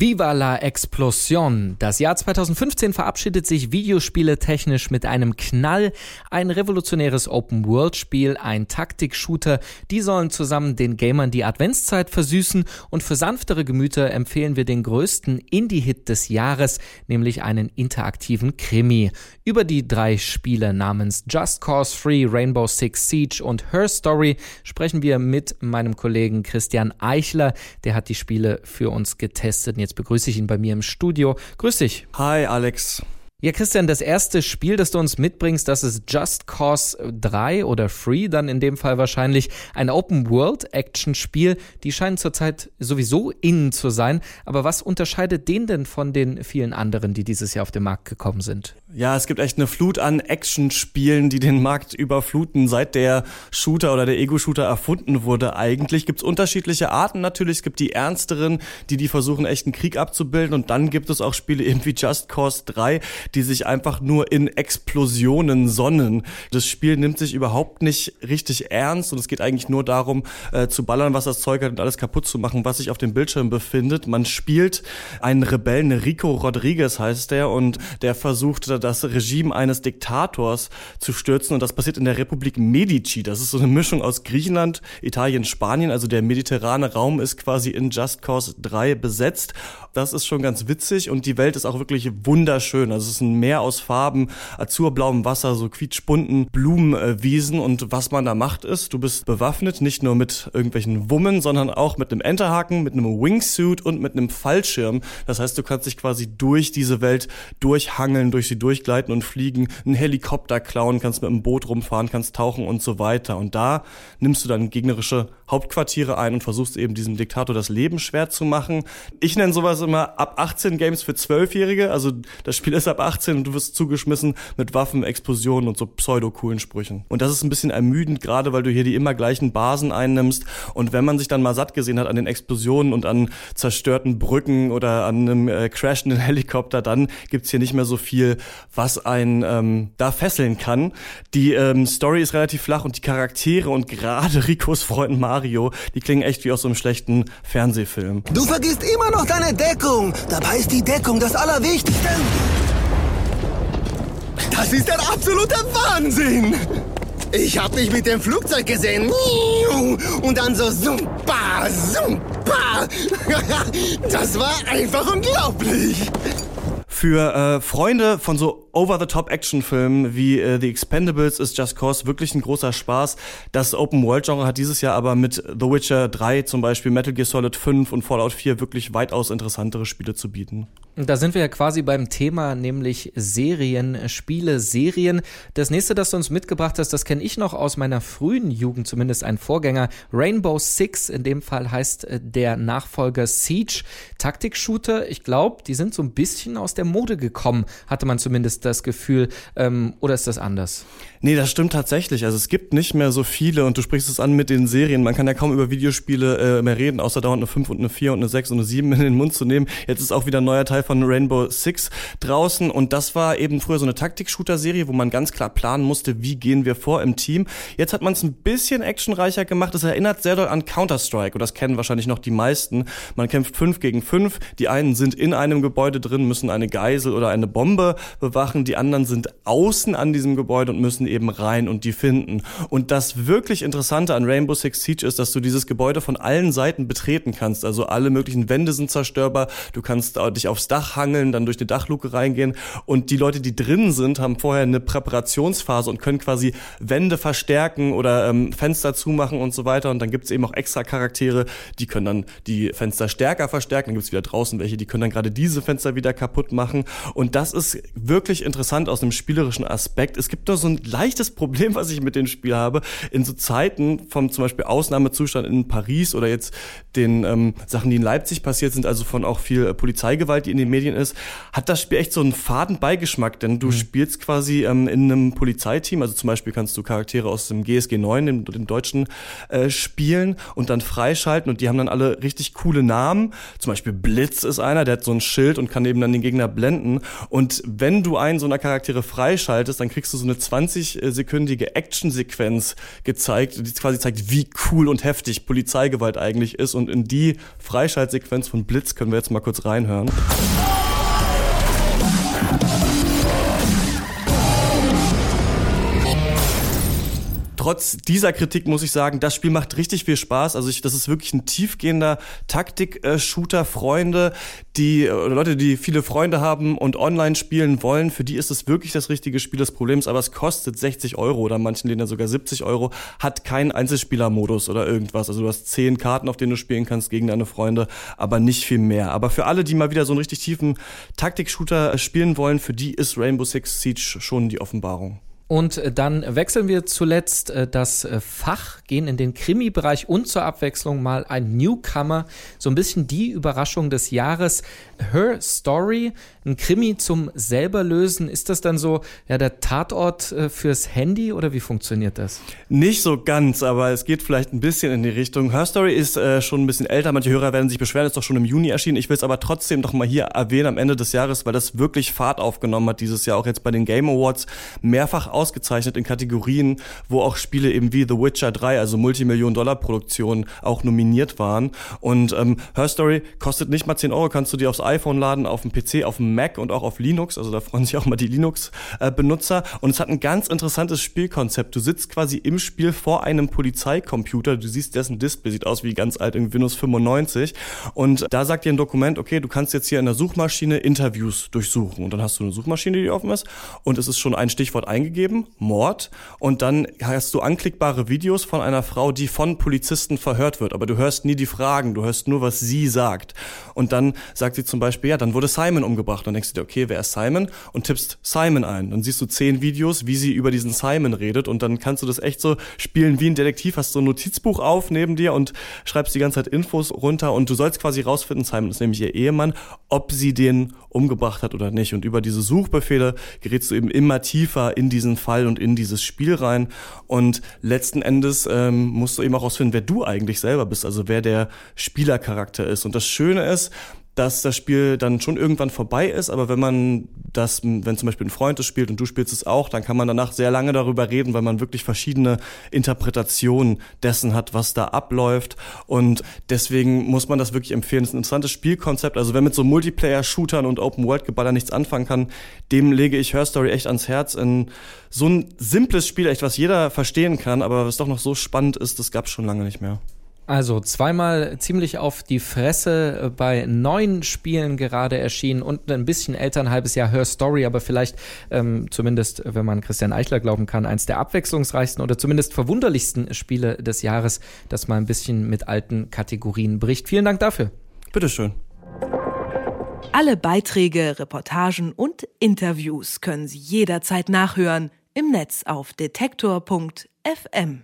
Viva la Explosion. Das Jahr 2015 verabschiedet sich Videospiele technisch mit einem Knall. Ein revolutionäres Open-World-Spiel, ein Taktik-Shooter. Die sollen zusammen den Gamern die Adventszeit versüßen und für sanftere Gemüter empfehlen wir den größten Indie-Hit des Jahres, nämlich einen interaktiven Krimi. Über die drei Spiele namens Just Cause 3, Rainbow Six Siege und Her Story sprechen wir mit meinem Kollegen Christian Eichler. Der hat die Spiele für uns getestet jetzt begrüße ich ihn bei mir im Studio. Grüß dich. Hi, Alex. Ja, Christian, das erste Spiel, das du uns mitbringst, das ist Just Cause 3 oder Free, dann in dem Fall wahrscheinlich ein Open-World-Action-Spiel. Die scheinen zurzeit sowieso innen zu sein. Aber was unterscheidet den denn von den vielen anderen, die dieses Jahr auf den Markt gekommen sind? Ja, es gibt echt eine Flut an Action-Spielen, die den Markt überfluten, seit der Shooter oder der Ego-Shooter erfunden wurde. Eigentlich gibt es unterschiedliche Arten natürlich. Es gibt die ernsteren, die die versuchen, echten Krieg abzubilden. Und dann gibt es auch Spiele eben wie Just Cause 3, die sich einfach nur in Explosionen sonnen. Das Spiel nimmt sich überhaupt nicht richtig ernst und es geht eigentlich nur darum, äh, zu ballern, was das Zeug hat und alles kaputt zu machen, was sich auf dem Bildschirm befindet. Man spielt einen Rebellen, Rico Rodriguez heißt der, und der versucht das Regime eines Diktators zu stürzen und das passiert in der Republik Medici. Das ist so eine Mischung aus Griechenland, Italien, Spanien, also der mediterrane Raum ist quasi in Just Cause 3 besetzt. Das ist schon ganz witzig und die Welt ist auch wirklich wunderschön. Also ist ein Meer aus Farben, azurblauem Wasser, so quietschbunten Blumenwiesen und was man da macht ist, du bist bewaffnet, nicht nur mit irgendwelchen Wummen, sondern auch mit einem Enterhaken, mit einem Wingsuit und mit einem Fallschirm. Das heißt, du kannst dich quasi durch diese Welt durchhangeln, durch sie durchgleiten und fliegen, einen Helikopter klauen, kannst mit einem Boot rumfahren, kannst tauchen und so weiter. Und da nimmst du dann gegnerische Hauptquartiere ein und versuchst eben diesem Diktator das Leben schwer zu machen. Ich nenne sowas immer ab 18 Games für Zwölfjährige. Also das Spiel ist ab 18 und du wirst zugeschmissen mit Waffen, Explosionen und so pseudo-coolen Sprüchen. Und das ist ein bisschen ermüdend, gerade weil du hier die immer gleichen Basen einnimmst. Und wenn man sich dann mal satt gesehen hat an den Explosionen und an zerstörten Brücken oder an einem äh, crashenden Helikopter, dann gibt's hier nicht mehr so viel, was einen ähm, da fesseln kann. Die ähm, Story ist relativ flach und die Charaktere und gerade Ricos Freund Mario, die klingen echt wie aus so einem schlechten Fernsehfilm. Du vergisst immer noch deine Deckung. Dabei ist die Deckung das Allerwichtigste. Das ist der absolute Wahnsinn! Ich hab dich mit dem Flugzeug gesehen. Und dann so super, super. Das war einfach unglaublich. Für äh, Freunde von so Over-the-Top-Action-Filmen wie äh, The Expendables ist Just Cause wirklich ein großer Spaß. Das Open-World-Genre hat dieses Jahr aber mit The Witcher 3 zum Beispiel, Metal Gear Solid 5 und Fallout 4 wirklich weitaus interessantere Spiele zu bieten. Da sind wir ja quasi beim Thema, nämlich Serien, Spiele, Serien. Das nächste, das du uns mitgebracht hast, das kenne ich noch aus meiner frühen Jugend, zumindest ein Vorgänger. Rainbow Six, in dem Fall heißt äh, der Nachfolger Siege. Taktik-Shooter, ich glaube, die sind so ein bisschen aus der Mode gekommen, hatte man zumindest das Gefühl. Ähm, oder ist das anders? Nee, das stimmt tatsächlich. Also es gibt nicht mehr so viele und du sprichst es an mit den Serien. Man kann ja kaum über Videospiele äh, mehr reden, außer dauernd eine 5 und eine 4 und eine 6 und eine 7 in den Mund zu nehmen. Jetzt ist auch wieder ein neuer Teil von Rainbow Six draußen und das war eben früher so eine Taktik-Shooter-Serie, wo man ganz klar planen musste, wie gehen wir vor im Team. Jetzt hat man es ein bisschen actionreicher gemacht. Es erinnert sehr doll an Counter-Strike und das kennen wahrscheinlich noch die meisten. Man kämpft 5 gegen 5. Die einen sind in einem Gebäude drin, müssen eine Geisel oder eine Bombe bewachen. Die anderen sind außen an diesem Gebäude und müssen eben rein und die finden. Und das wirklich Interessante an Rainbow Six Siege ist, dass du dieses Gebäude von allen Seiten betreten kannst. Also alle möglichen Wände sind zerstörbar. Du kannst dich aufs Dach hangeln, dann durch die Dachluke reingehen. Und die Leute, die drin sind, haben vorher eine Präparationsphase und können quasi Wände verstärken oder ähm, Fenster zumachen und so weiter. Und dann gibt's eben auch extra Charaktere, die können dann die Fenster stärker verstärken. Dann gibt's wieder draußen welche, die können dann gerade diese Fenster wieder kaputt machen. Und das ist wirklich interessant aus einem spielerischen Aspekt. Es gibt nur so ein leichtes Problem, was ich mit dem Spiel habe. In so Zeiten vom zum Beispiel Ausnahmezustand in Paris oder jetzt den ähm, Sachen, die in Leipzig passiert sind, also von auch viel äh, Polizeigewalt, die in den Medien ist, hat das Spiel echt so einen faden Beigeschmack, denn du mhm. spielst quasi ähm, in einem Polizeiteam, also zum Beispiel kannst du Charaktere aus dem GSG 9, dem, dem deutschen, äh, spielen und dann freischalten und die haben dann alle richtig coole Namen. Zum Beispiel Blitz ist einer, der hat so ein Schild und kann eben dann den Gegner blenden. Und wenn du einen einen so einer Charaktere freischaltest, dann kriegst du so eine 20-sekündige Actionsequenz gezeigt, die quasi zeigt, wie cool und heftig Polizeigewalt eigentlich ist. Und in die Freischaltsequenz von Blitz können wir jetzt mal kurz reinhören. Trotz dieser Kritik muss ich sagen, das Spiel macht richtig viel Spaß. Also ich, das ist wirklich ein tiefgehender Taktik-Shooter. Freunde, die oder Leute, die viele Freunde haben und online spielen wollen, für die ist es wirklich das richtige Spiel des Problems. Aber es kostet 60 Euro oder manchen denen sogar 70 Euro, hat keinen Einzelspielermodus oder irgendwas. Also du hast zehn Karten, auf denen du spielen kannst gegen deine Freunde, aber nicht viel mehr. Aber für alle, die mal wieder so einen richtig tiefen Taktik-Shooter spielen wollen, für die ist Rainbow Six Siege schon die Offenbarung. Und äh, dann wechseln wir zuletzt äh, das äh, Fach, gehen in den Krimi-Bereich und zur Abwechslung mal ein Newcomer, so ein bisschen die Überraschung des Jahres. Her Story, ein Krimi zum selber lösen. Ist das dann so ja der Tatort fürs Handy oder wie funktioniert das? Nicht so ganz, aber es geht vielleicht ein bisschen in die Richtung. Her Story ist äh, schon ein bisschen älter. Manche Hörer werden sich beschweren, ist doch schon im Juni erschienen. Ich will es aber trotzdem noch mal hier erwähnen am Ende des Jahres, weil das wirklich Fahrt aufgenommen hat dieses Jahr auch jetzt bei den Game Awards mehrfach ausgezeichnet in Kategorien, wo auch Spiele eben wie The Witcher 3, also Multimillion-Dollar-Produktionen, auch nominiert waren. Und ähm, Her Story kostet nicht mal 10 Euro, kannst du dir aufs iPhone laden, auf dem PC, auf dem Mac und auch auf Linux. Also da freuen sich auch mal die Linux-Benutzer. Und es hat ein ganz interessantes Spielkonzept. Du sitzt quasi im Spiel vor einem Polizeicomputer. Du siehst dessen Display, sieht aus wie ganz alt in Windows 95. Und da sagt dir ein Dokument, okay, du kannst jetzt hier in der Suchmaschine Interviews durchsuchen. Und dann hast du eine Suchmaschine, die offen ist. Und es ist schon ein Stichwort eingegeben eingeben, Mord, und dann hast du anklickbare Videos von einer Frau, die von Polizisten verhört wird, aber du hörst nie die Fragen, du hörst nur, was sie sagt. Und dann sagt sie zum Beispiel, ja, dann wurde Simon umgebracht. Dann denkst du dir, okay, wer ist Simon? Und tippst Simon ein. Dann siehst du zehn Videos, wie sie über diesen Simon redet und dann kannst du das echt so spielen wie ein Detektiv, hast so ein Notizbuch auf neben dir und schreibst die ganze Zeit Infos runter und du sollst quasi rausfinden, Simon ist nämlich ihr Ehemann, ob sie den umgebracht hat oder nicht. Und über diese Suchbefehle gerätst du eben immer tiefer in diesen Fall und in dieses Spiel rein. Und letzten Endes ähm, musst du eben auch rausfinden, wer du eigentlich selber bist, also wer der Spielercharakter ist. Und das Schöne ist, dass das Spiel dann schon irgendwann vorbei ist, aber wenn man das, wenn zum Beispiel ein Freund es spielt und du spielst es auch, dann kann man danach sehr lange darüber reden, weil man wirklich verschiedene Interpretationen dessen hat, was da abläuft. Und deswegen muss man das wirklich empfehlen. Es ist ein interessantes Spielkonzept. Also wer mit so Multiplayer-Shootern und Open-World-Geballer nichts anfangen kann, dem lege ich Her Story echt ans Herz. In so ein simples Spiel, echt was jeder verstehen kann, aber was doch noch so spannend ist, das gab es schon lange nicht mehr. Also zweimal ziemlich auf die Fresse äh, bei neun Spielen gerade erschienen und ein bisschen älter, ein halbes Jahr Her Story, aber vielleicht ähm, zumindest, wenn man Christian Eichler glauben kann, eins der abwechslungsreichsten oder zumindest verwunderlichsten Spiele des Jahres, das mal ein bisschen mit alten Kategorien bricht. Vielen Dank dafür. Bitteschön. Alle Beiträge, Reportagen und Interviews können Sie jederzeit nachhören im Netz auf detektor.fm.